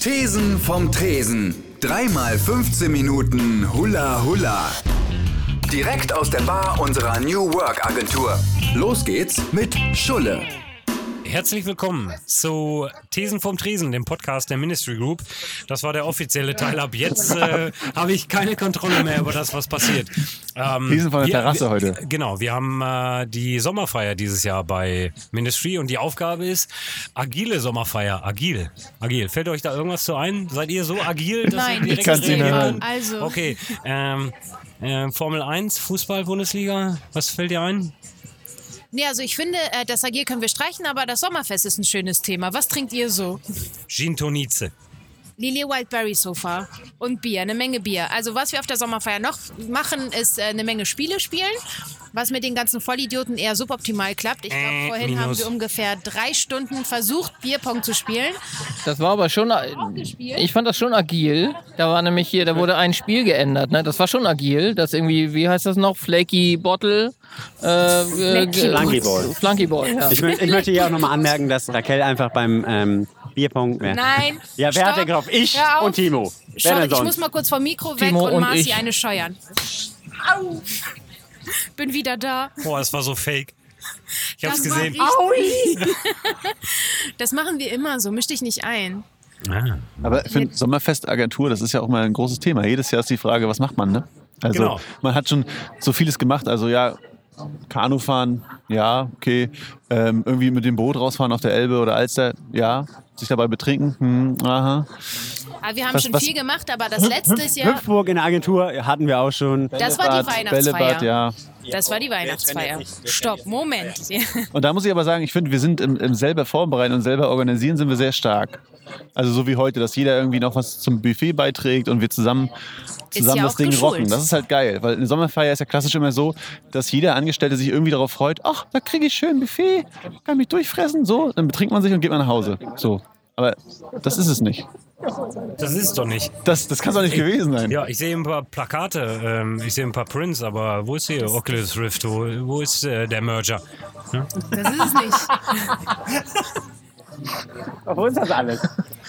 Thesen vom Tresen. Dreimal 15 Minuten Hula Hula. Direkt aus der Bar unserer New Work Agentur. Los geht's mit Schulle. Herzlich willkommen zu Thesen vom Tresen, dem Podcast der Ministry Group. Das war der offizielle Teil. Ab jetzt äh, habe ich keine Kontrolle mehr über das, was passiert. Ähm, Thesen von der wir, Terrasse wir, heute. Genau, wir haben äh, die Sommerfeier dieses Jahr bei Ministry und die Aufgabe ist agile Sommerfeier. Agil. Agil. Fällt euch da irgendwas zu ein? Seid ihr so agil, dass Nein. ihr direkt Ich reagieren hören. könnt? Also. Okay. Ähm, äh, Formel 1, Fußball-Bundesliga. Was fällt dir ein? Nee, also ich finde, äh, das Agil können wir streichen, aber das Sommerfest ist ein schönes Thema. Was trinkt ihr so? Gin Tonize. Lily Wildberry Sofa und Bier, eine Menge Bier. Also was wir auf der Sommerfeier noch machen, ist äh, eine Menge Spiele spielen, was mit den ganzen Vollidioten eher suboptimal klappt. Ich glaube, Äh, vorhin haben minus. wir ungefähr drei Stunden versucht, Bierpong zu spielen. Das war aber schon. Ich fand das schon agil. Da war nämlich hier, da wurde ein Spiel geändert. Ne? Das war schon agil. Das irgendwie, wie heißt das noch? Flaky Bottle. Äh, äh, Flunkyball. Flunkyball, ja. Ich, ich möchte hier auch nochmal anmerken, dass Raquel einfach beim ähm, Bierpong. Wer? Nein. Ja, wer Stopp. hat denn gekauft? Ich und Timo. Wer Schau, denn ich sonst? muss mal kurz vom Mikro weg Timo und, und Marci ich. eine scheuern. Au. Bin wieder da. Boah, das war so fake. Ich hab's Das gesehen. Das machen wir immer so, misch dich nicht ein. Ah. Aber ich finde, Sommerfestagentur, das ist ja auch mal ein großes Thema. Jedes Jahr ist die Frage, was macht man, ne? Also Genau. man hat schon so vieles gemacht. Also ja, Kanufahren, ja, okay. Ähm, irgendwie mit dem Boot rausfahren auf der Elbe oder Alster, ja. Sich dabei betrinken, hm, aha. Aber wir haben Was- schon was- viel gemacht, aber das letztes Jahr, Hüpfburg in der Agentur hatten wir auch schon. das war die Weihnachtsfeier. Bällebad, ja. Das war die Weihnachtsfeier. Stopp, Moment. Und da muss ich aber sagen, ich finde, wir sind im, im selber Vorbereiten und selber organisieren sind wir sehr stark. Also so wie heute, dass jeder irgendwie noch was zum Buffet beiträgt und wir zusammen, zusammen ja das Ding geschult. rocken. Das ist halt geil, weil eine Sommerfeier ist ja klassisch immer so, dass jeder Angestellte sich irgendwie darauf freut, ach, da kriege ich schön Buffet, kann mich durchfressen, so, dann betrinkt man sich und geht man nach Hause. So. Aber das ist es nicht. Das ist doch nicht. Das, das kann doch nicht gewesen sein. Ja, ich sehe ein paar Plakate, ähm, ich sehe ein paar Prints, aber wo ist hier Oculus Rift? Wo, wo ist äh, der Merger? Das ist es nicht. Wo ist das alles?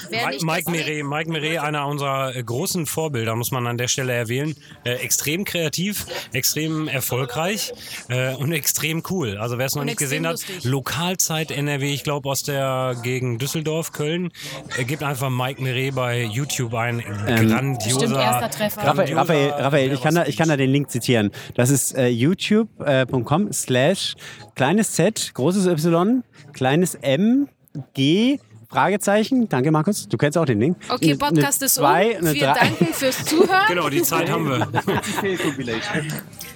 Mike das- Meret, Mike Meret, einer unserer äh, großen Vorbilder, muss man an der Stelle erwähnen. Äh, extrem kreativ, extrem erfolgreich äh, und extrem cool. Also wer es noch Und nicht gesehen hat, extrem Lokalzeit NRW, ich glaube aus der Gegend Düsseldorf, Köln, äh, gebt einfach Mike Meret bei YouTube ein. grandioser, Stimmt, erster Treffer. Raphael, grandioser Raphael, Raphael ich, kann da, ich kann da den Link zitieren. Das ist äh, youtube.com slash kleines z, großes y, kleines m, g, Fragezeichen. Danke, Markus. Du kennst auch den Link. Okay, Podcast eine ist zwei, um. Wir drei- danken fürs Zuhören. Genau, die Zeit haben wir.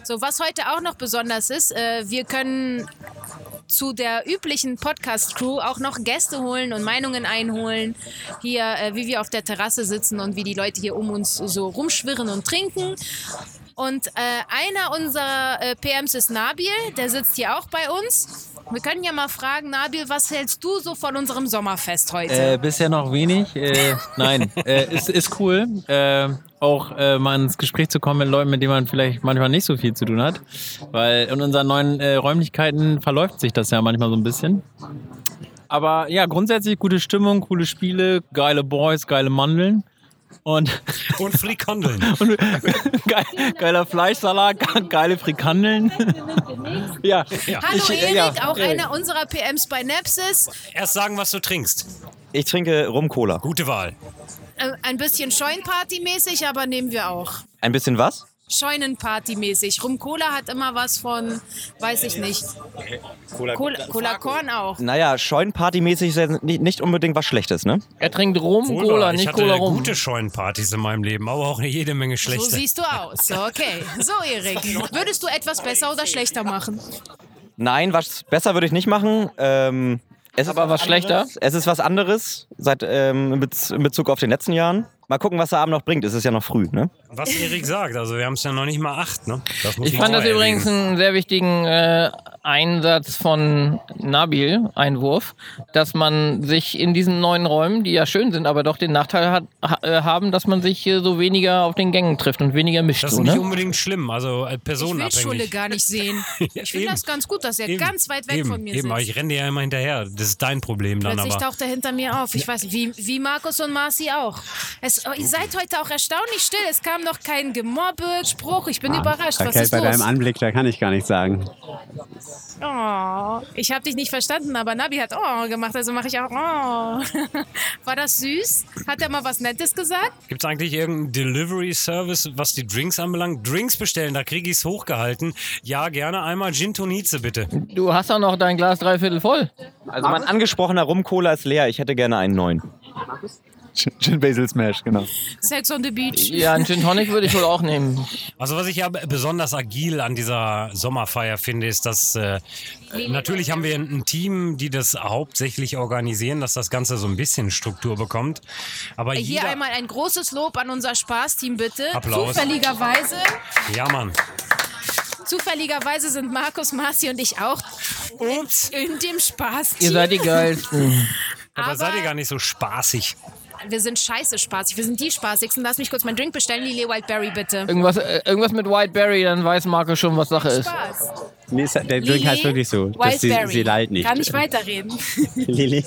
So, was heute auch noch besonders ist, äh, wir können zu der üblichen Podcast-Crew auch noch Gäste holen und Meinungen einholen. Hier, äh, wie wir auf der Terrasse sitzen und wie die Leute hier um uns so rumschwirren und trinken. Und äh, einer unserer äh, PMs ist Nabil, der sitzt hier auch bei uns. Wir können ja mal fragen, Nabil, was hältst du so von unserem Sommerfest heute? Äh, bisher noch wenig. Äh, nein, äh, ist, ist cool. Äh, auch mal ins Gespräch zu kommen mit Leuten, mit denen man vielleicht manchmal nicht so viel zu tun hat. Weil in unseren neuen Räumlichkeiten verläuft sich das ja manchmal so ein bisschen. Aber ja, grundsätzlich gute Stimmung, coole Spiele, geile Boys, geile Mandeln. Und, Und Frikandeln. und geil, geiler Fleischsalat, ge- geile Frikandeln. ja, Hallo ich- Erik, ja, auch Erik. einer unserer PMs bei Nepsis. Erst sagen, was du trinkst. Ich trinke Rum-Cola. Gute Wahl. Äh, ein bisschen Scheunenparty-mäßig, aber nehmen wir auch. Ein bisschen was? Scheunenparty-mäßig. Rum Cola hat immer was von, weiß ich nicht. Cola, Cola Korn auch. Naja, Scheunenpartymäßig ist ja nicht, nicht unbedingt was Schlechtes, ne? Er trinkt Rum, Wohl Cola, wahr. ich nicht hatte Cola Rum. gute Scheunenpartys in meinem Leben, aber auch jede Menge So schlechte. siehst du aus. Okay. So, Erik. Würdest du etwas besser oder schlechter machen? Nein, was besser würde ich nicht machen. Ähm, es ist Aber was schlechter? anderes. Es ist was anderes seit, ähm, in Bezug auf den letzten Jahren. Mal gucken, was der Abend noch bringt. Es ist ja noch früh, ne? Was Erik sagt, also wir haben es ja noch nicht mal acht, ne? Das muss Ich fand das übrigens erwähnen. einen sehr wichtigen äh, Einsatz von Nabil, Einwurf, dass man sich in diesen neuen Räumen, die ja schön sind, aber doch den Nachteil hat, ha, äh, haben, dass man sich so weniger auf den Gängen trifft und weniger mischt. Das ist so, nicht ne? unbedingt schlimm, also äh, Ich will Schule personenabhängig. gar nicht sehen. Ich finde das ganz gut, dass er Eben, ganz weit weg eben, von mir eben, aber sitzt. ich renne dir ja immer hinterher. Das ist dein Problem dann Plötzlich aber. taucht er hinter mir auf. Ich weiß nicht, wie, wie Markus und Marci auch. Es, oh, ihr seid heute auch erstaunlich still. Es kam noch kein Gemobbe, Spruch. Ich bin überrascht. Was ist bei los? deinem Anblick, da kann ich gar nichts sagen. Oh, ich habe dich nicht verstanden, aber Nabi hat oh gemacht, also mache ich auch oh. War das süß? Hat er mal was Nettes gesagt? Gibt es eigentlich irgendeinen Delivery-Service, was die Drinks anbelangt? Drinks bestellen, da kriege ich es hochgehalten. Ja, gerne einmal Gin Tonize, bitte. Du hast doch noch dein Glas dreiviertel voll. Also mein angesprochener Rum-Cola ist leer. Ich hätte gerne einen neuen. Gin Basil Smash, genau. Sex on the Beach. Ja, einen Gin Tonic würde ich wohl auch nehmen. Also was ich ja besonders agil an dieser Sommerfeier finde, ist, dass äh, natürlich haben wir ein, Team, die das hauptsächlich organisieren, dass das Ganze so ein bisschen Struktur bekommt. Aber Hier jeder, einmal ein großes Lob an unser Spaßteam, bitte. Applaus. Zufälligerweise, ja Mann. zufälligerweise sind Markus, Marci und ich auch Ups. in dem Spaßteam. Ihr seid die geilsten. Aber, Aber- seid ihr gar nicht so spaßig. Wir sind scheiße spaßig. Wir sind die spaßigsten. Lass mich kurz meinen Drink bestellen. Lily Wildberry, bitte. Irgendwas, äh, irgendwas mit Whiteberry, dann weiß Marco schon, was Sache ist. Spaß. Nee, der Drink Lili, heißt wirklich so. Dass sie, Wildberry. sie lallt nicht. Kann ich weiterreden? Lili.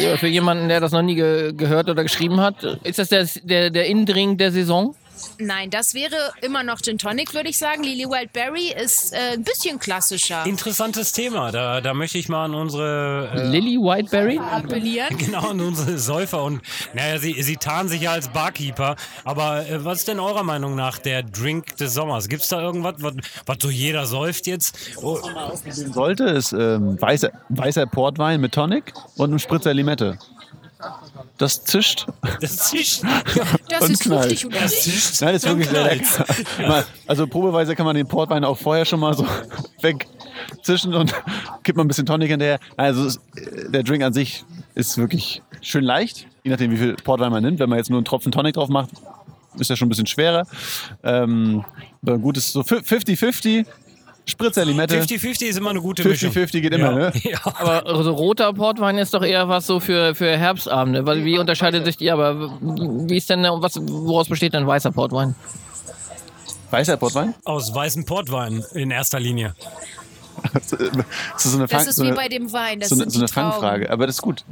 Ja, Für jemanden, der das noch nie ge gehört oder geschrieben hat, ist das der, der, der Innendrink der Saison? Nein, das wäre immer noch Gin Tonic, würde ich sagen. Lily Wildberry ist äh, ein bisschen klassischer. Interessantes Thema. Da, da möchte ich mal an unsere äh, Lily Whiteberry? Appellieren. Genau, an unsere Säufer und naja, sie, sie tarnen sich ja als Barkeeper. Aber äh, was ist denn eurer Meinung nach der Drink des Sommers? Gibt es da irgendwas, was, so jeder säuft jetzt? Oh, Sollte ist ähm, weißer, weißer Portwein mit Tonic und ein Spritzer Limette. Das zischt. das ist Das Und ist knallt. fruchtig und das ist Nein, das ist wirklich sehr lecker. Mal- Also probeweise kann man den Portwein auch vorher schon mal so wegzischen und kippt mal ein bisschen Tonic hinterher. Also ist, der Drink an sich ist wirklich schön leicht, je nachdem wie viel Portwein man nimmt. Wenn man jetzt nur einen Tropfen Tonic drauf macht, ist ja schon ein bisschen schwerer. Ähm, aber gut, ist so 50-50. Spritzer Limette. 50-50 ist immer eine gute Mischung. 50-50 geht immer, ja. ne? Ja. Aber so roter Portwein ist doch eher was so für, für Herbstabende. Weil wie unterscheidet sich die aber? Wie ist denn, was, woraus besteht denn weißer Portwein? Weißer Portwein? Aus weißem Portwein in erster Linie. Das ist so eine, Das Fang, ist so wie eine, bei dem Wein. Das so eine, so eine. Fangfrage. Aber das ist gut.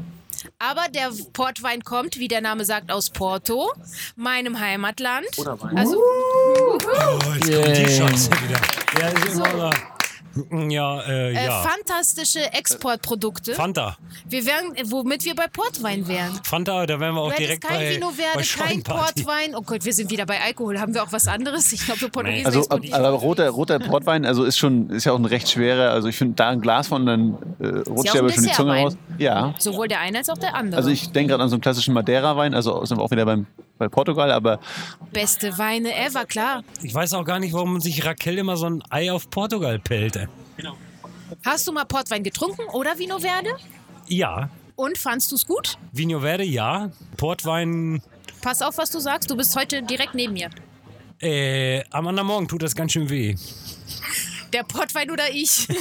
Aber der Portwein kommt, wie der Name sagt, aus Porto, meinem Heimatland. Also, Oh, jetzt kommt die. Scheiße wieder. Ja, ist immer so. Ja, äh, äh, ja. fantastische Exportprodukte. Fanta. Wir wären, womit wir bei Portwein wären. Fanta, da wären wir auch direkt kein bei, Vino bei Verde, kein. Portwein. Oh Gott, wir sind wieder bei Alkohol. Haben wir auch was anderes? Ich glaube, Portugiesen Also, ist gut nicht. aber roter, roter Portwein, also ist schon, ist ja auch ein recht schwerer. Also ich finde, da ein Glas von, dann äh, rutscht ja ein aber schon die Zunge raus. Ja. Sowohl der eine als auch der andere. Also ich denke gerade an so einen klassischen Madeira-Wein, also sind wir auch wieder beim, bei Portugal, aber Beste Weine ever, klar. Ich weiß auch gar nicht, warum sich Raquel immer so ein Ei auf Portugal pellt. ey. Hast du mal Portwein getrunken oder Vino Verde? Ja, Und fandst du es gut? Vino Verde, ja. Portwein, Pass auf, was du sagst. Du bist heute direkt neben mir. äh, am anderen Morgen tut das ganz schön weh. Der Portwein oder ich?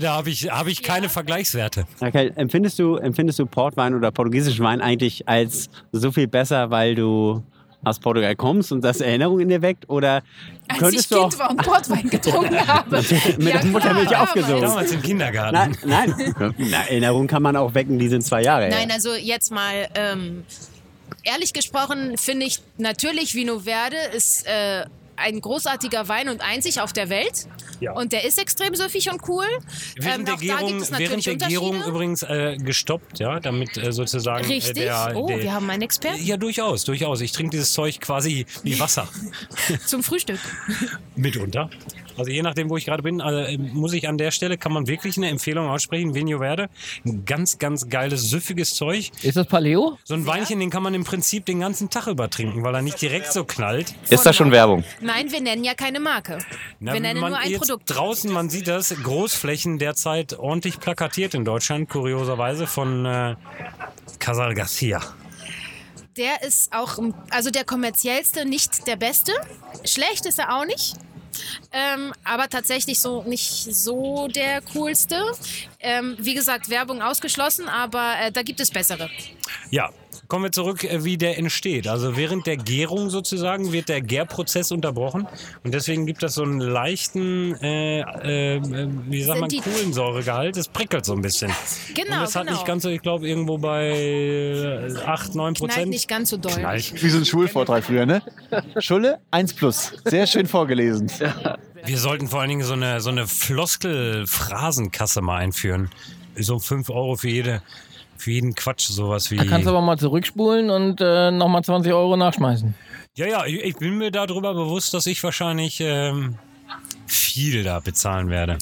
Da habe ich, hab ich keine Vergleichswerte. Raquel, empfindest du, empfindest du Portwein oder portugiesischen Wein eigentlich als so viel besser, weil du aus Portugal kommst und das Erinnerungen in dir weckt? Oder Als ich könntest du auch Kind war und Portwein getrunken habe. mit der Muttermilch aufgesogen? Damals im Kindergarten. Nein, nein. Na, Erinnerungen kann man auch wecken, die sind zwei Jahre her. Nein, also jetzt mal ähm, ehrlich gesprochen finde ich natürlich Vino Verde ist äh, ein großartiger Wein und einzig auf der Welt. Ja. Und der ist extrem süffig und cool. Während Ähm, der auch da gibt Gärung, während der Gärung übrigens äh, gestoppt, ja, damit äh, sozusagen äh, Richtig. der, oh, der, wir haben einen Experten ja durchaus, durchaus. Ich trinke dieses Zeug quasi wie Wasser zum Frühstück. mitunter. Also je nachdem, wo ich gerade bin, also, muss ich an der Stelle kann man wirklich eine Empfehlung aussprechen. Vino Verde, ein ganz, ganz geiles süffiges Zeug. Ist das Paleo? So ein Weinchen, den kann man im Prinzip den ganzen Tag über trinken, weil er nicht direkt so knallt. Ist das schon Werbung? Nein, wir nennen ja keine Marke. Na, wir nennen nur ein jetzt Produkt. Draußen, man sieht das, Großflächen derzeit ordentlich plakatiert in Deutschland, kurioserweise von äh, Casal Garcia. Der ist auch, also der kommerziellste, nicht der beste. Schlecht ist er auch nicht. Ähm, aber tatsächlich so nicht so der coolste. Ähm, wie gesagt, Werbung ausgeschlossen, aber äh, da gibt es bessere. Ja, kommen wir zurück, äh, wie der entsteht. Also während der Gärung sozusagen wird der Gärprozess unterbrochen und deswegen gibt es so einen leichten, äh, äh, äh, wie sagt man, Kohlensäuregehalt. Es prickelt so ein bisschen. Genau, und das hat genau. nicht ganz so, ich glaube, irgendwo bei äh, 8, 9 Knallt Prozent. nicht ganz so doll. Knallt. Wie so ein Schulvortrag früher, ne? Schulle, 1 plus. Sehr schön vorgelesen. Wir sollten vor allen Dingen so eine, so eine Floskel-Phrasenkasse mal einführen. So 5 Euro für jede. Für jeden Quatsch, sowas wie. Da kannst du aber mal zurückspulen und äh, nochmal 20 Euro nachschmeißen. Ja, ja, ich ich bin mir darüber bewusst, dass ich wahrscheinlich ähm, viel da bezahlen werde.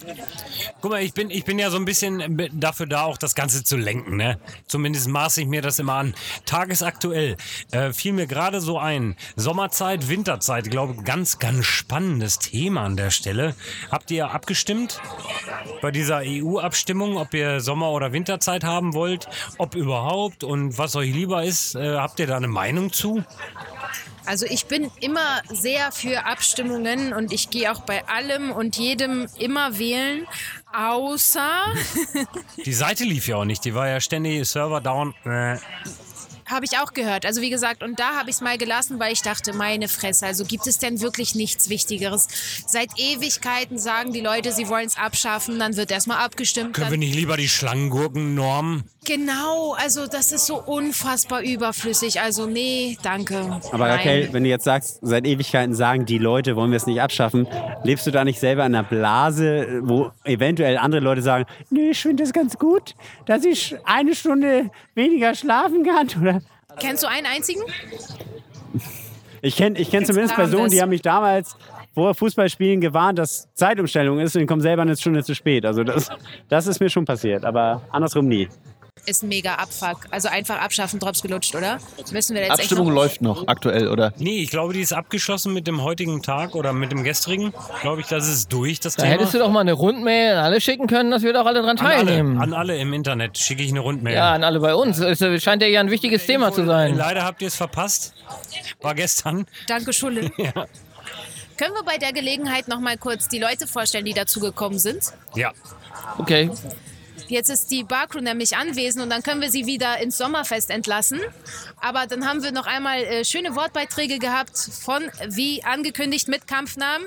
Guck mal, ich bin, ich bin ja so ein bisschen dafür da, auch das Ganze zu lenken. Ne? Zumindest maße ich mir das immer an. Tagesaktuell äh, fiel mir gerade so ein. Sommerzeit, Winterzeit, ich glaube, ganz, ganz spannendes Thema an der Stelle. Habt ihr abgestimmt bei dieser EU-Abstimmung, ob ihr Sommer- oder Winterzeit haben wollt? Ob überhaupt und was euch lieber ist? Äh, habt ihr da eine Meinung zu? Also ich bin immer sehr für Abstimmungen und ich gehe auch bei allem und jedem immer wählen, außer Die Seite lief ja auch nicht, die war ja ständig Server down. Äh, habe ich auch gehört. Also wie gesagt, und da habe ich es mal gelassen, weil ich dachte, meine Fresse, also gibt es denn wirklich nichts Wichtigeres? Seit Ewigkeiten sagen die Leute, sie wollen es abschaffen, dann wird erstmal abgestimmt. können wir nicht lieber die Schlangengurken-Norm? genau, also das ist so unfassbar überflüssig. Also nee, danke. Aber Nein. Raquel, wenn du jetzt sagst, seit Ewigkeiten sagen die Leute, wollen wir es nicht abschaffen, lebst du da nicht selber in einer Blase, wo eventuell andere Leute sagen, nee, ich finde es ganz gut, dass ich eine Stunde weniger schlafen kann? Oder Kennst du einen einzigen? ich kenne ich kenn zumindest Personen, die haben mich damals vor Fußballspielen gewarnt, dass Zeitumstellung ist und die kommen selber eine Stunde zu spät. Also das, das ist mir schon passiert, aber andersrum nie. Ist ein mega Abfuck. Also einfach abschaffen, Drops gelutscht, oder? Müssen wir jetzt Abstimmung noch läuft noch aktuell, oder? Nee, ich glaube, die ist abgeschlossen mit dem heutigen Tag oder mit dem gestrigen. Glaube ich, das ist durch, das Da Thema. hättest du doch mal eine Rundmail an alle schicken können, dass wir doch alle dran an alle, teilnehmen. an alle im Internet schicke ich eine Rundmail. ja, an alle bei uns. Es scheint ja ein wichtiges Thema zu sein. Leider habt ihr es verpasst. War gestern. Danke, Schulle. Können wir bei der Gelegenheit noch mal kurz die Leute vorstellen, die dazugekommen sind? Ja. Okay. Jetzt ist die Barcrew nämlich anwesend und dann können wir sie wieder ins Sommerfest entlassen. Aber dann haben wir noch einmal äh, schöne Wortbeiträge gehabt von, wie angekündigt, mit Kampfnamen,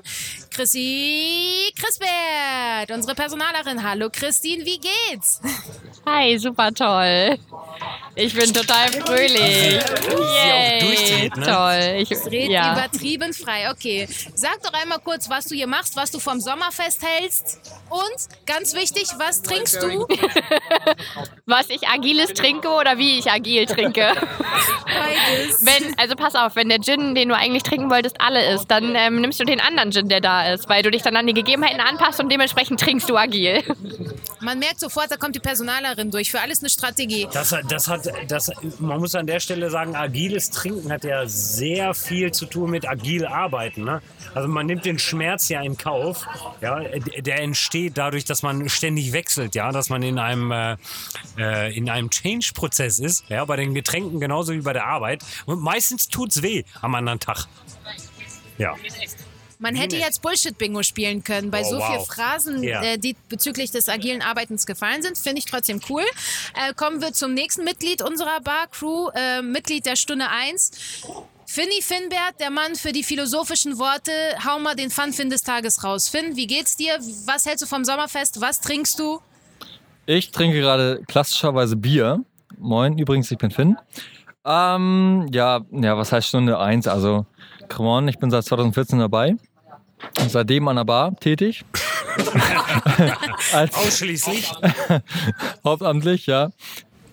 Chrissy Chrisbert, unsere Personalerin. Hallo Christine, wie geht's? Hi, super toll. Ich bin total fröhlich. Yay, durchdreht, ne? toll. Ich, Red ja. übertrieben frei. Okay, sag doch einmal kurz, was du hier machst, was du vom Sommerfest hältst. Und ganz wichtig, was trinkst du? Was ich agiles trinke oder wie ich agil trinke. Beides. Wenn, also pass auf, wenn der Gin, den du eigentlich trinken wolltest, alle ist, dann ähm, nimmst du den anderen Gin, der da ist, weil du dich dann an die Gegebenheiten anpasst und dementsprechend trinkst du agil. Man merkt sofort, da kommt die Personalerin durch. Für alles eine Strategie. Das, das hat, das, man muss an der Stelle sagen, agiles Trinken hat ja sehr viel zu tun mit agil arbeiten. Ne? Also man nimmt den Schmerz ja in Kauf. Ja? Der entsteht dadurch, dass man ständig wechselt, ja, dass man in einem, äh, äh, in einem Change-Prozess ist. Ja, bei den Getränken genauso wie bei der Arbeit. Und meistens tut's weh am anderen Tag. Ja. Man hätte jetzt Bullshit-Bingo spielen können bei Oh, so wow. vielen Phrasen, Ja. äh, die bezüglich des agilen Arbeitens gefallen sind. Finde ich trotzdem cool. Äh, kommen wir zum nächsten Mitglied unserer Bar-Crew, äh, Mitglied der Stunde 1. Finny Finnbert, der Mann für die philosophischen Worte. Hau mal den Fun-Fin des Tages raus. Finn, wie geht's dir? Was hältst du vom Sommerfest? Was trinkst du? Ich trinke gerade klassischerweise Bier. Moin, übrigens, ich bin Finn. Ähm, ja, ja, was heißt Stunde 1? Also, come on, ich bin seit 2014 dabei. Seitdem an der Bar tätig. Als Ausschließlich. hauptamtlich, ja.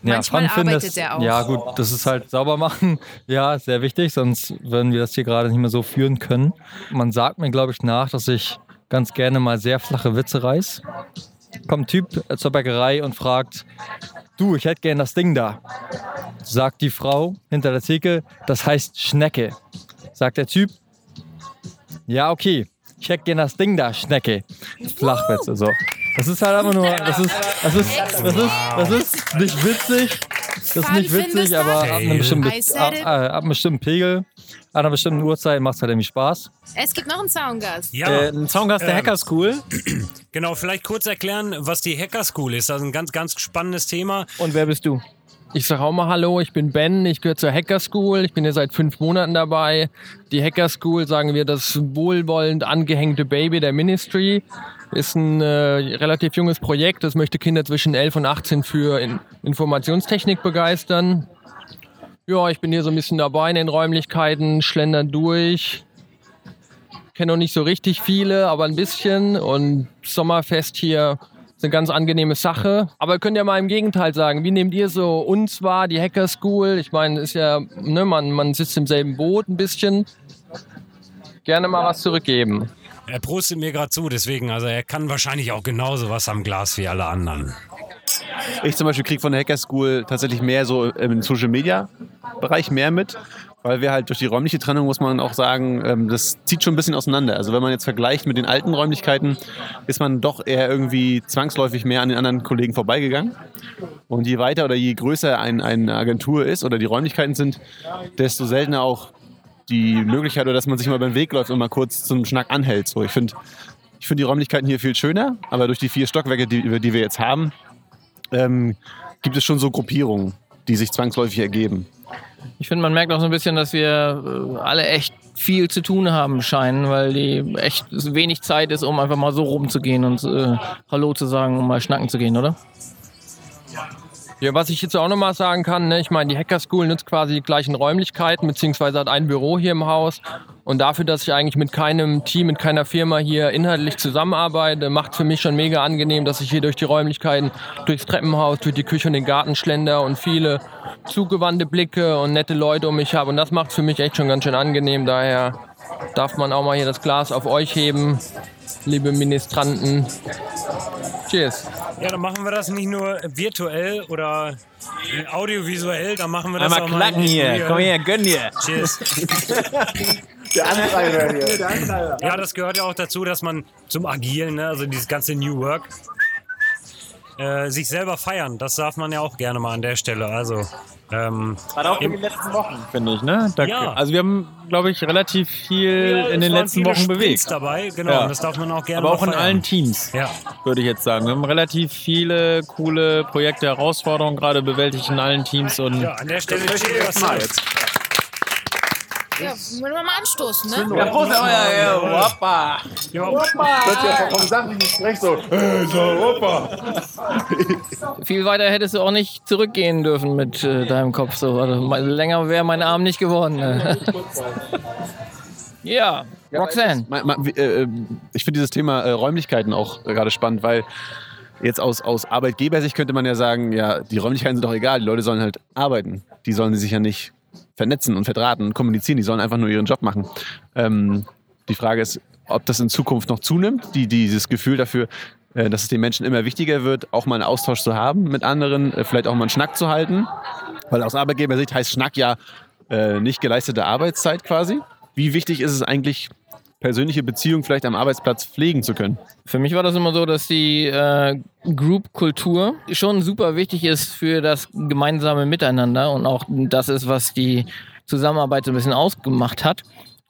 Ja, Manchmal Fun arbeitet ist, er auch. Ja, gut, das ist halt sauber machen. Ja, sehr wichtig, sonst würden wir das hier gerade nicht mehr so führen können. Man sagt mir, glaube ich, nach, dass ich ganz gerne mal sehr flache Witze reiß. Kommt ein Typ zur Bäckerei und fragt, du, ich hätte gern das Ding da. Sagt die Frau hinter der Theke, das heißt Schnecke. Sagt der Typ, ja, okay, ich hätte gern das Ding da, Schnecke. Flachwitze, so. Das ist halt einfach nur, das ist, das ist, das ist, das ist nicht witzig, Das ist nicht witzig, aber ab einem, bestimmten, ab, äh, ab einem bestimmten Pegel, an einer bestimmten Uhrzeit macht es halt irgendwie Spaß. Es gibt noch einen Soundgast. Ja, Äh, ein Zaungast der Ähm, Hacker School. genau. Vielleicht kurz erklären, was die Hacker School ist. Das ist ein ganz, ganz spannendes Thema. Und wer bist du? Ich sage auch mal Hallo, ich bin Ben, ich gehöre zur Hacker School, ich bin hier seit fünf Monaten dabei. Die Hacker School, sagen wir, das wohlwollend angehängte Baby der Ministry, ist ein äh, relativ junges Projekt, das möchte Kinder zwischen 11 und 18 für in Informationstechnik begeistern. Ja, ich bin hier so ein bisschen dabei in den Räumlichkeiten, schlendern durch. Kenne noch nicht so richtig viele, aber ein bisschen. Und Sommerfest hier ist eine ganz angenehme Sache. Aber könnt ihr mal im Gegenteil sagen, wie nehmt ihr so uns wahr, die Hacker School? Ich meine, ist ja, ne, man, man sitzt im selben Boot ein bisschen. Gerne mal was zurückgeben. Er prostet mir gerade zu, deswegen, also er kann wahrscheinlich auch genauso was am Glas wie alle anderen. Ich zum Beispiel kriege von der Hacker School tatsächlich mehr so im Social Media Bereich mehr mit, weil wir halt durch die räumliche Trennung muss man auch sagen, ähm, das zieht schon ein bisschen auseinander. Also wenn man jetzt vergleicht mit den alten Räumlichkeiten, ist man doch eher irgendwie zwangsläufig mehr an den anderen Kollegen vorbeigegangen. Und je weiter oder je größer ein, eine Agentur ist oder die Räumlichkeiten sind, desto seltener auch die Möglichkeit, oder dass man sich mal beim Weg läuft und mal kurz zum Schnack anhält. So, ich finde ich find die Räumlichkeiten hier viel schöner, aber durch die vier Stockwerke, die, die wir jetzt haben, ähm, gibt es schon so Gruppierungen, die sich zwangsläufig ergeben. Ich finde, man merkt auch so ein bisschen, dass wir äh, alle echt viel zu tun haben scheinen, weil die echt wenig Zeit ist, um einfach mal so rumzugehen und äh, Hallo zu sagen, um mal schnacken zu gehen, oder? Ja, was ich jetzt auch nochmal sagen kann, ne, ich meine, die Hacker School nutzt quasi die gleichen Räumlichkeiten, beziehungsweise hat ein Büro hier im Haus. Und dafür, dass ich eigentlich mit keinem Team, mit keiner Firma hier inhaltlich zusammenarbeite, macht für mich schon mega angenehm, dass ich hier durch die Räumlichkeiten, durchs Treppenhaus, durch die Küche und den Garten schlender und viele zugewandte Blicke und nette Leute um mich habe. Und das macht für mich echt schon ganz schön angenehm. Daher darf man auch mal hier das Glas auf euch heben, liebe Ministranten. Cheers. Ja, dann machen wir das nicht nur virtuell oder audiovisuell, dann machen wir das Einmal auch klacken mal hier. Komm her, gönn dir. Cheers. Der Antreiber hier. Ja, das gehört ja auch dazu, dass man zum Agilen, ne, also dieses ganze New Work, äh, sich selber feiern. Das darf man ja auch gerne mal an der Stelle. Also, ähm, Gerade auch in den letzten Wochen, finde ich, ne? Da, Ja. Also wir haben, glaube ich, relativ viel Ja, in den letzten viele Wochen Sprints bewegt. dabei, genau. Ja. Und das darf man auch gerne Aber auch mal in feiern. allen Teams, Ja. würde ich jetzt sagen. Wir haben relativ viele coole Projekte, Herausforderungen gerade bewältigt in allen Teams. Und Ja, an der Stelle cheers. Ja, wollen wir mal anstoßen, ne? Ja, Prost, ja, ja, ja, Hoppa. Das ist ja vom sachlichen Sprech so. Äh, so, Opa. Viel weiter hättest du auch nicht zurückgehen dürfen mit äh, deinem Kopf. So. Also, mal- länger wäre mein Arm nicht geworden. Ne? ja, Roxanne. Äh, Ich finde dieses Thema äh, Räumlichkeiten auch äh, gerade spannend, weil jetzt aus, aus Arbeitgebersicht könnte man ja sagen, ja, die Räumlichkeiten sind doch egal, die Leute sollen halt arbeiten. Die sollen sich ja nicht vernetzen und verdrahten und kommunizieren, die sollen einfach nur ihren Job machen. Ähm, die Frage ist, ob das in Zukunft noch zunimmt, die, dieses Gefühl dafür, äh, dass es den Menschen immer wichtiger wird, auch mal einen Austausch zu haben mit anderen, äh, vielleicht auch mal einen Schnack zu halten. Weil aus Arbeitgebersicht heißt Schnack ja äh, nicht geleistete Arbeitszeit quasi. Wie wichtig ist es eigentlich, persönliche Beziehungen vielleicht am Arbeitsplatz pflegen zu können? Für mich war das immer so, dass die äh, Group-Kultur schon super wichtig ist für das gemeinsame Miteinander und auch das ist, was die Zusammenarbeit so ein bisschen ausgemacht hat.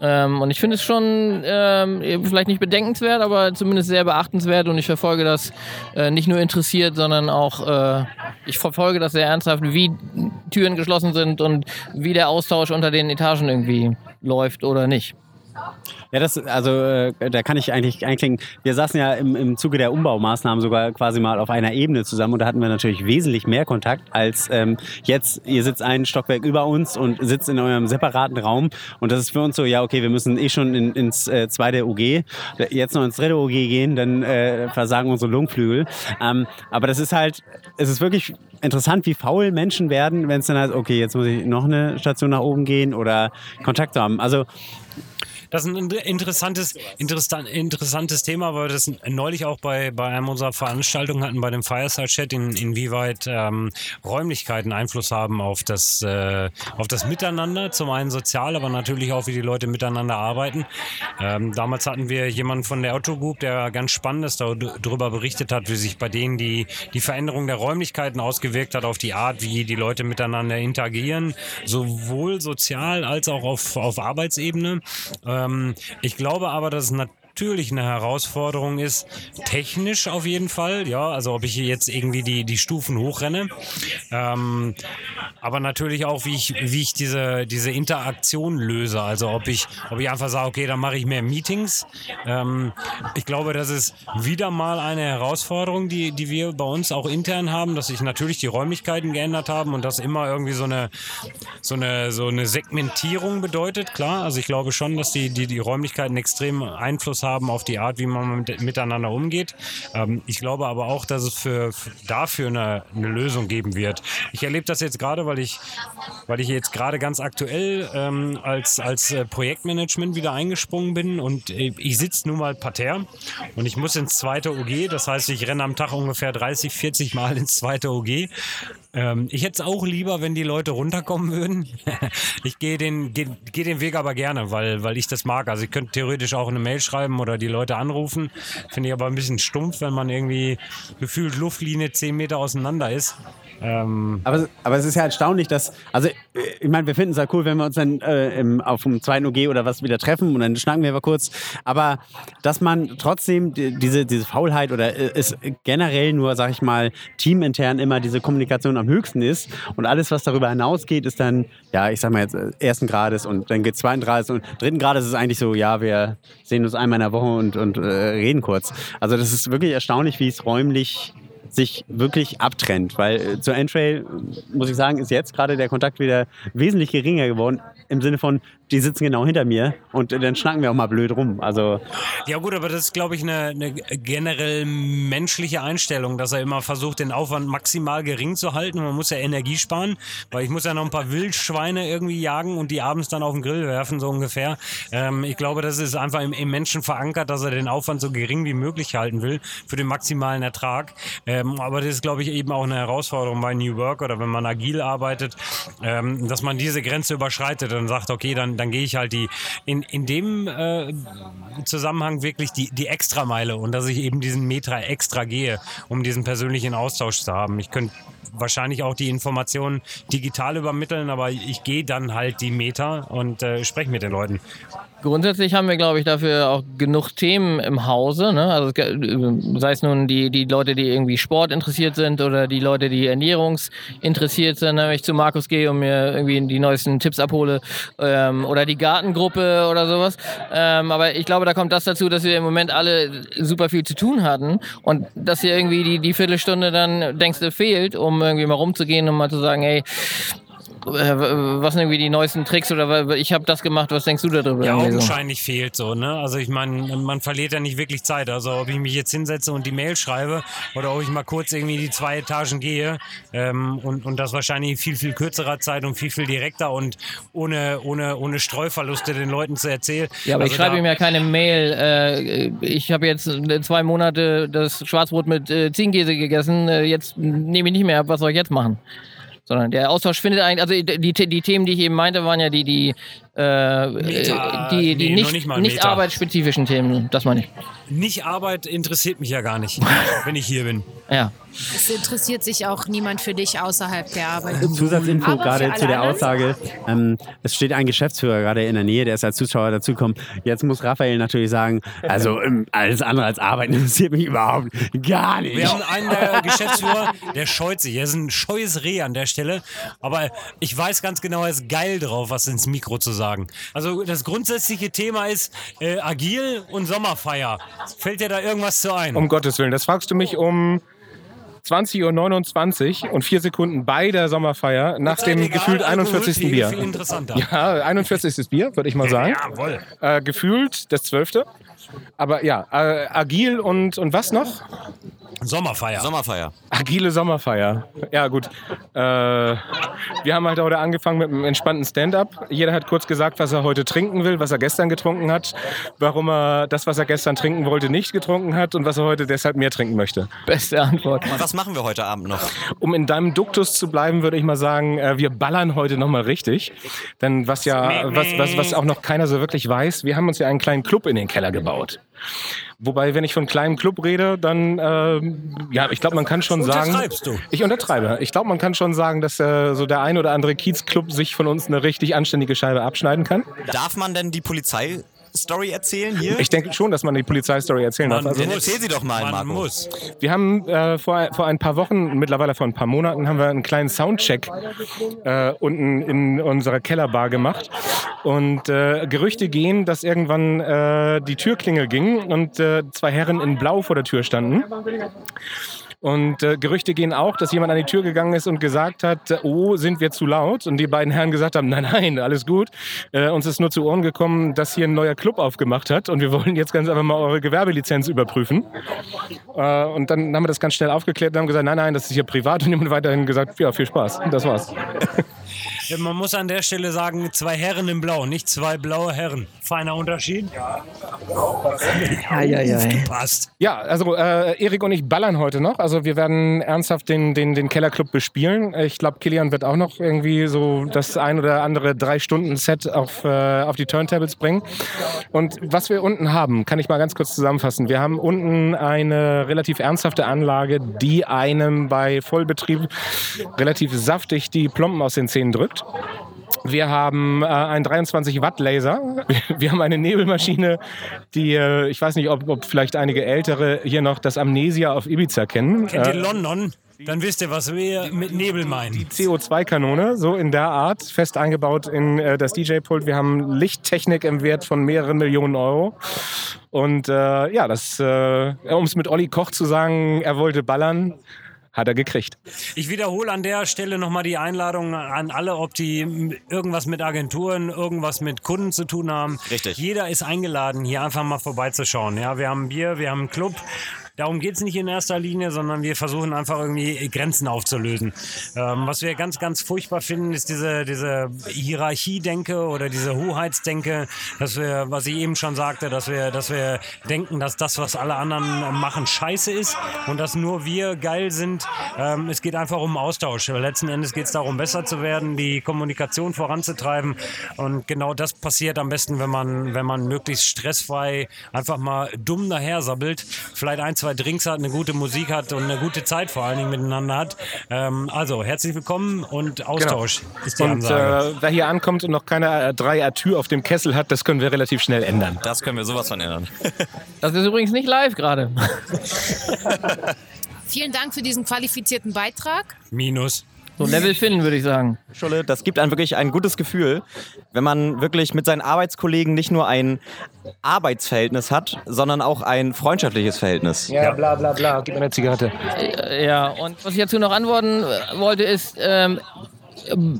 Ähm, und ich finde es schon ähm, vielleicht nicht bedenkenswert, aber zumindest sehr beachtenswert und ich verfolge das äh, nicht nur interessiert, sondern auch, äh, ich verfolge das sehr ernsthaft, wie Türen geschlossen sind und wie der Austausch unter den Etagen irgendwie läuft oder nicht. Ja, das, also äh, da kann ich eigentlich einklinken. Wir saßen ja im, im Zuge der Umbaumaßnahmen sogar quasi mal auf einer Ebene zusammen und da hatten wir natürlich wesentlich mehr Kontakt als ähm, jetzt. Ihr sitzt ein Stockwerk über uns und sitzt in eurem separaten Raum und das ist für uns so, ja okay, wir müssen eh schon in, ins äh, zweite UG, jetzt noch ins dritte UG gehen, dann äh, versagen unsere Lungenflügel. Ähm, aber das ist halt, es ist wirklich interessant, wie faul Menschen werden, wenn es dann heißt, okay, jetzt muss ich noch eine Station nach oben gehen oder Kontakt haben. Also Das ist ein interessantes, interessant, interessantes Thema, weil wir das neulich auch bei, bei einem unserer Veranstaltungen hatten, bei dem Fireside Chat, in, inwieweit ähm, Räumlichkeiten Einfluss haben auf das, äh, auf das Miteinander. Zum einen sozial, aber natürlich auch, wie die Leute miteinander arbeiten. Ähm, damals hatten wir jemanden von der Otto Group, der ganz Spannendes darüber berichtet hat, wie sich bei denen die, die Veränderung der Räumlichkeiten ausgewirkt hat auf die Art, wie die Leute miteinander interagieren, sowohl sozial als auch auf, auf Arbeitsebene. Ähm, ich glaube aber, dass es natürlich eine Herausforderung ist, technisch auf jeden Fall, ja, also ob ich jetzt irgendwie die, die Stufen hochrenne, ähm, aber natürlich auch, wie ich, wie ich diese, diese Interaktion löse, also ob ich, ob ich einfach sage, okay, dann mache ich mehr Meetings. Ähm, ich glaube, das ist wieder mal eine Herausforderung, die, die wir bei uns auch intern haben, dass sich natürlich die Räumlichkeiten geändert haben und das immer irgendwie so eine, so eine, so eine Segmentierung bedeutet, klar, also ich glaube schon, dass die, die, die Räumlichkeiten extrem Einfluss haben auf die Art, wie man mit, miteinander umgeht. Ähm, ich glaube aber auch, dass es für, für dafür eine, eine Lösung geben wird. Ich erlebe das jetzt gerade, weil ich, weil ich jetzt gerade ganz aktuell ähm, als, als äh, Projektmanagement wieder eingesprungen bin und ich sitze nun mal parterre und ich muss ins zweite OG. Das heißt, ich renne am Tag ungefähr 30, 40 Mal ins zweite OG. Ähm, ich hätte es auch lieber, wenn die Leute runterkommen würden. ich gehe den, geh, geh den Weg aber gerne, weil, weil ich das mag. Also ich könnte theoretisch auch eine Mail schreiben oder die Leute anrufen. Finde ich aber ein bisschen stumpf, wenn man irgendwie gefühlt Luftlinie 10 Meter auseinander ist. Ähm aber, aber es ist ja erstaunlich, dass, also ich meine, wir finden es ja cool, wenn wir uns dann äh, im, auf dem zweiten OG oder was wieder treffen und dann schnacken wir mal kurz. Aber dass man trotzdem die, diese, diese Faulheit oder äh, ist generell nur, sag ich mal, teamintern immer diese Kommunikation am höchsten ist und alles, was darüber hinausgeht, ist dann, ja, ich sag mal jetzt äh, ersten Grades und dann geht zweiten Grades und dritten Grades ist eigentlich so, ja, wir sehen uns einmal in der Woche und, und äh, reden kurz. Also das ist wirklich erstaunlich, wie es räumlich sich wirklich abtrennt. Weil äh, zur Entrail, muss ich sagen, ist jetzt gerade der Kontakt wieder wesentlich geringer geworden. Im Sinne von, die sitzen genau hinter mir und dann schnacken wir auch mal blöd rum. Also ja gut, aber das ist, glaube ich, eine, eine generell menschliche Einstellung, dass er immer versucht, den Aufwand maximal gering zu halten. Man muss ja Energie sparen, weil ich muss ja noch ein paar Wildschweine irgendwie jagen und die abends dann auf den Grill werfen, so ungefähr. Ähm, ich glaube, das ist einfach im, im, Menschen verankert, dass er den Aufwand so gering wie möglich halten will für den maximalen Ertrag. Ähm, aber das ist, glaube ich, eben auch eine Herausforderung bei New Work oder wenn man agil arbeitet, ähm, dass man diese Grenze überschreitet und sagt, okay, dann dann gehe ich halt die in, in dem äh, Zusammenhang wirklich die, die Extrameile und dass ich eben diesen Meter extra gehe, um diesen persönlichen Austausch zu haben. Ich könnte wahrscheinlich auch die Informationen digital übermitteln, aber ich gehe dann halt die Meter und äh, spreche mit den Leuten. Grundsätzlich haben wir, glaube ich, dafür auch genug Themen im Hause. Ne? Also sei es nun die, die Leute, die irgendwie Sport interessiert sind oder die Leute, die ernährungsinteressiert sind, wenn ich zu Markus gehe und mir irgendwie die neuesten Tipps abhole ähm, oder die Gartengruppe oder sowas. Ähm, aber ich glaube, da kommt das dazu, dass wir im Moment alle super viel zu tun hatten und dass hier irgendwie die, die Viertelstunde dann denkst du fehlt, um irgendwie mal rumzugehen und mal zu sagen, hey, was sind irgendwie die neuesten Tricks oder ich habe das gemacht, was denkst du darüber? Ja, augenscheinlich so? fehlt so, ne? Also ich meine, man verliert ja nicht wirklich Zeit. Also ob ich mich jetzt hinsetze und die Mail schreibe oder ob ich mal kurz irgendwie die zwei Etagen gehe ähm, und, und das wahrscheinlich in viel, viel kürzerer Zeit und viel, viel direkter und ohne, ohne, ohne Streuverluste den Leuten zu erzählen. Ja, aber also ich schreibe ihm ja keine Mail. Äh, ich habe jetzt zwei Monate das Schwarzbrot mit äh, Ziegenkäse gegessen. Äh, jetzt nehme ich nicht mehr ab. Was soll ich jetzt machen? Sondern der Austausch findet eigentlich, also die, die, Themen, die ich eben meinte, waren ja die, die, äh, Meta, die, die nee, nicht, nicht, nicht arbeitsspezifischen Themen, das meine ich. Nicht Arbeit interessiert mich ja gar nicht, wenn ich hier bin. Ja. Es interessiert sich auch niemand für dich außerhalb der Arbeit. Zusatzinfo Aber gerade zu der Aussage. Ähm, es steht ein Geschäftsführer gerade in der Nähe, der ist als Zuschauer dazugekommen. Jetzt muss Raphael natürlich sagen, also ähm, alles andere als Arbeiten interessiert mich überhaupt gar nicht. Wir haben einen der Geschäftsführer, der scheut sich. Er ist ein scheues Reh an der Stelle. Aber ich weiß ganz genau, er ist geil drauf, was ins Mikro zu sagen. Also das grundsätzliche Thema ist äh, agil und Sommerfeier. Fällt dir da irgendwas zu ein? Um Gottes Willen, das fragst du mich um 20.29 Uhr und vier Sekunden bei der Sommerfeier nach dem egal, gefühlt Alkohol 41. viel, Bier. viel interessanter. Ja, 41. Bier, würde ich mal sagen. Jawohl. Äh, gefühlt das 12. Aber ja, äh, agil und, und was noch? Sommerfeier. Sommerfeier. Agile Sommerfeier. Ja, gut. Äh, wir haben halt heute angefangen mit einem entspannten Stand-up. Jeder hat kurz gesagt, was er heute trinken will, was er gestern getrunken hat, warum er das, was er gestern trinken wollte, nicht getrunken hat und was er heute deshalb mehr trinken möchte. Beste Antwort. Und was machen wir heute Abend noch? Um in deinem Duktus zu bleiben, würde ich mal sagen, äh, wir ballern heute nochmal richtig. Denn was ja, was, was, was auch noch keiner so wirklich weiß, wir haben uns ja einen kleinen Club in den Keller gebaut. Wobei, wenn ich von kleinem Club rede, dann, ähm, ja, ich glaube, man kann schon sagen. Du? Ich untertreibe. Ich glaube, man kann schon sagen, dass äh, so der ein oder andere Kiezclub sich von uns eine richtig anständige Scheibe abschneiden kann. Darf man denn die Polizei-Story erzählen hier? Ich denke schon, dass man die Polizeistory erzählen darf. Also, Dann erzähl sie doch mal, Marco. wir haben äh, vor, vor ein paar Wochen, mittlerweile vor ein paar Monaten, haben wir einen kleinen Soundcheck äh, unten in unserer Kellerbar gemacht. Und äh, Gerüchte gehen, dass irgendwann äh, die Türklingel ging und äh, zwei Herren in Blau vor der Tür standen. Und äh, Gerüchte gehen auch, dass jemand an die Tür gegangen ist und gesagt hat, oh, sind wir zu laut? Und die beiden Herren gesagt haben, nein, nein, alles gut. Äh, uns ist nur zu Ohren gekommen, dass hier ein neuer Club aufgemacht hat und wir wollen jetzt ganz einfach mal eure Gewerbelizenz überprüfen. Äh, und dann haben wir das ganz schnell aufgeklärt und haben gesagt, nein, nein, das ist hier privat. Und jemand weiterhin gesagt, ja, viel Spaß. Und das war's. Ja, Man muss an der Stelle sagen, zwei Herren in Blau, nicht zwei blaue Herren. Feiner Unterschied. Ja. Passt. Ja, also äh, Erik und ich ballern heute noch. Also wir werden ernsthaft den, den, den Kellerclub bespielen. Ich glaube, Kilian wird auch noch irgendwie so das ein oder andere Drei-Stunden-Set auf, äh, auf die Turntables bringen. Und was wir unten haben, kann ich mal ganz kurz zusammenfassen. Wir haben unten eine relativ ernsthafte Anlage, die einem bei Vollbetrieb relativ saftig die Plomben aus den Zähnen drückt. Wir haben äh, einen 23 Watt Laser. Wir, wir haben eine Nebelmaschine, die, äh, ich weiß nicht, ob, ob vielleicht einige Ältere hier noch das Amnesia auf Ibiza kennen. Kennt ihr Äh, London? Dann wisst ihr, was wir mit Nebel meinen. die CO2-Kanone, so in der Art, fest eingebaut in äh, das DJ-Pult. Wir haben Lichttechnik im Wert von mehreren Millionen Euro. Und äh, ja, das, äh, um es mit Olli Koch zu sagen, er wollte ballern, hat er gekriegt. Ich wiederhole an der Stelle nochmal die Einladung an alle, ob die irgendwas mit Agenturen, irgendwas mit Kunden zu tun haben. Richtig. Jeder ist eingeladen, hier einfach mal vorbeizuschauen. Ja, wir haben Bier, wir haben einen Club. Darum geht es nicht in erster Linie, sondern wir versuchen einfach irgendwie Grenzen aufzulösen. Ähm, was wir ganz, ganz furchtbar finden, ist diese, diese Hierarchiedenke oder diese Hoheitsdenke, dass wir, was ich eben schon sagte, dass wir, dass wir denken, dass das, was alle anderen machen, scheiße ist und dass nur wir geil sind. Ähm, es geht einfach um Austausch. Letzten Endes geht es darum, besser zu werden, die Kommunikation voranzutreiben. Und genau das passiert am besten, wenn man, wenn man möglichst stressfrei einfach mal dumm daher sabbelt, vielleicht ein, zwei Drinks hat, eine gute Musik hat und eine gute Zeit vor allen Dingen miteinander hat. Ähm, also herzlich willkommen und Austausch ist die Genau. Und Ansage. äh, wer hier ankommt und noch keine äh, drei Atür auf dem Kessel hat, das können wir relativ schnell ändern. Das können wir sowas von ändern. Das ist übrigens nicht live gerade. Vielen Dank für diesen qualifizierten Beitrag. Minus. So Level finden, würde ich sagen. Scholle, das gibt einem wirklich ein gutes Gefühl, wenn man wirklich mit seinen Arbeitskollegen nicht nur ein Arbeitsverhältnis hat, sondern auch ein freundschaftliches Verhältnis. Ja, bla bla bla, gib mir eine Zigarette. Äh, Ja, und was ich dazu noch antworten äh, wollte, ist, ähm,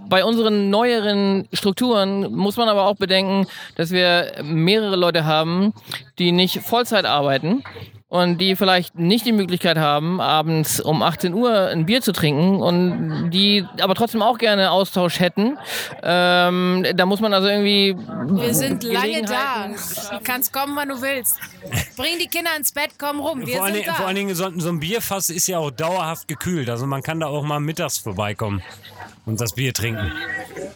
bei unseren neueren Strukturen muss man aber auch bedenken, dass wir mehrere Leute haben, die nicht Vollzeit arbeiten und die vielleicht nicht die Möglichkeit haben, abends um 18 Uhr ein Bier zu trinken und die aber trotzdem auch gerne Austausch hätten. Ähm, da muss man also irgendwie. Wir sind lange da. Du kannst kommen, wann du willst. Bring die Kinder ins Bett, komm rum. Wir Vor allen, sind Dingen, da. vor allen Dingen so, so ein Bierfass ist ja auch dauerhaft gekühlt. Also man kann da auch mal mittags vorbeikommen und das Bier trinken.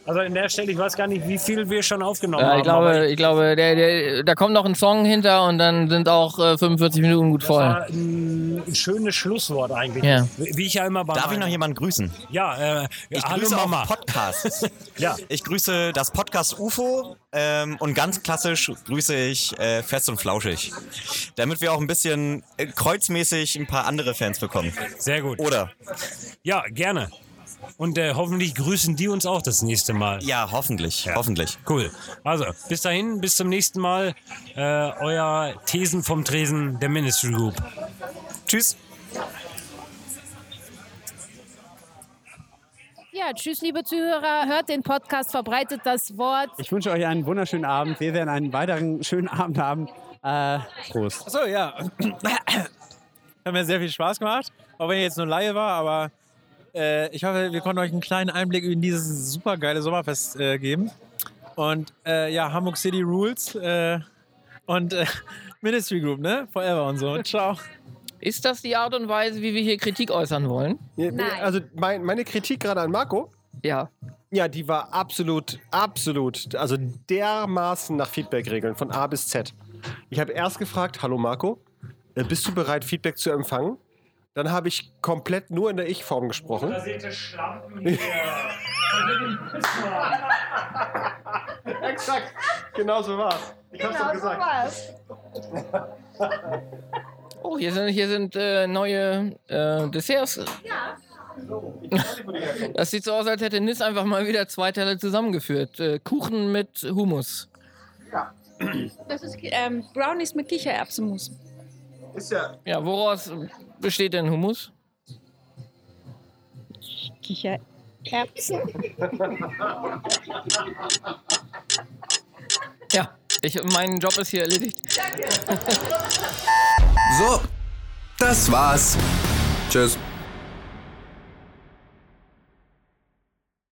Also in der Stelle, ich weiß gar nicht, wie viel wir schon aufgenommen haben. ich glaube, ich glaube der, der, da kommt noch ein Song hinter und dann sind auch äh, 45 Minuten gut Das voll. war ein schönes Schlusswort eigentlich. Ja. Wie ich ja immer bei Darf ich noch jemanden grüßen? Ja, äh, Ich hallo grüße Mama. auch Podcasts. Ja. Ich grüße das Podcast UFO ähm, und ganz klassisch grüße ich äh, Fest und Flauschig. Damit wir auch ein bisschen äh, kreuzmäßig ein paar andere Fans bekommen. Sehr gut. Oder? Ja, gerne. Und äh, hoffentlich grüßen die uns auch das nächste Mal. Ja, hoffentlich. Hoffentlich. Cool. Also, bis dahin, bis zum nächsten Mal. Äh, euer Thesen vom Tresen der Ministry Group. Tschüss. Ja, tschüss, liebe Zuhörer. Hört den Podcast, verbreitet das Wort. Ich wünsche euch einen wunderschönen Abend. Wir werden einen weiteren schönen Abend haben. Äh, Prost. Achso, ja. Hat mir sehr viel Spaß gemacht, auch wenn ich jetzt nur Laie war, aber äh, ich hoffe, wir konnten euch einen kleinen Einblick in dieses super geile Sommerfest äh, geben. Und äh, ja, Hamburg City Rules äh, und äh, Ministry Group, ne? Forever und so. Ciao. Ist das die Art und Weise, wie wir hier Kritik äußern wollen? Nein. Also mein, meine Kritik gerade an Marco. Ja. Ja, die war absolut, absolut, also dermaßen nach Feedback-Regeln von A bis Z. Ich habe erst gefragt, hallo Marco, bist du bereit, Feedback zu empfangen? Dann habe ich komplett nur in der Ich-Form gesprochen. Rasierte Schlampen hier. Exakt, genau so war's. Ich hab's doch gesagt. Oh, hier sind, hier sind äh, neue äh, Desserts. Ja. Das sieht so aus, als hätte Nis einfach mal wieder zwei Teile zusammengeführt. Äh, Kuchen mit Hummus. Das ist ähm, Brownies mit Kichererbsenmus. Ist ja. Ja, woraus besteht denn Hummus? Kichererbsen? Ja, ich, mein Job ist hier erledigt. So, das war's. Tschüss.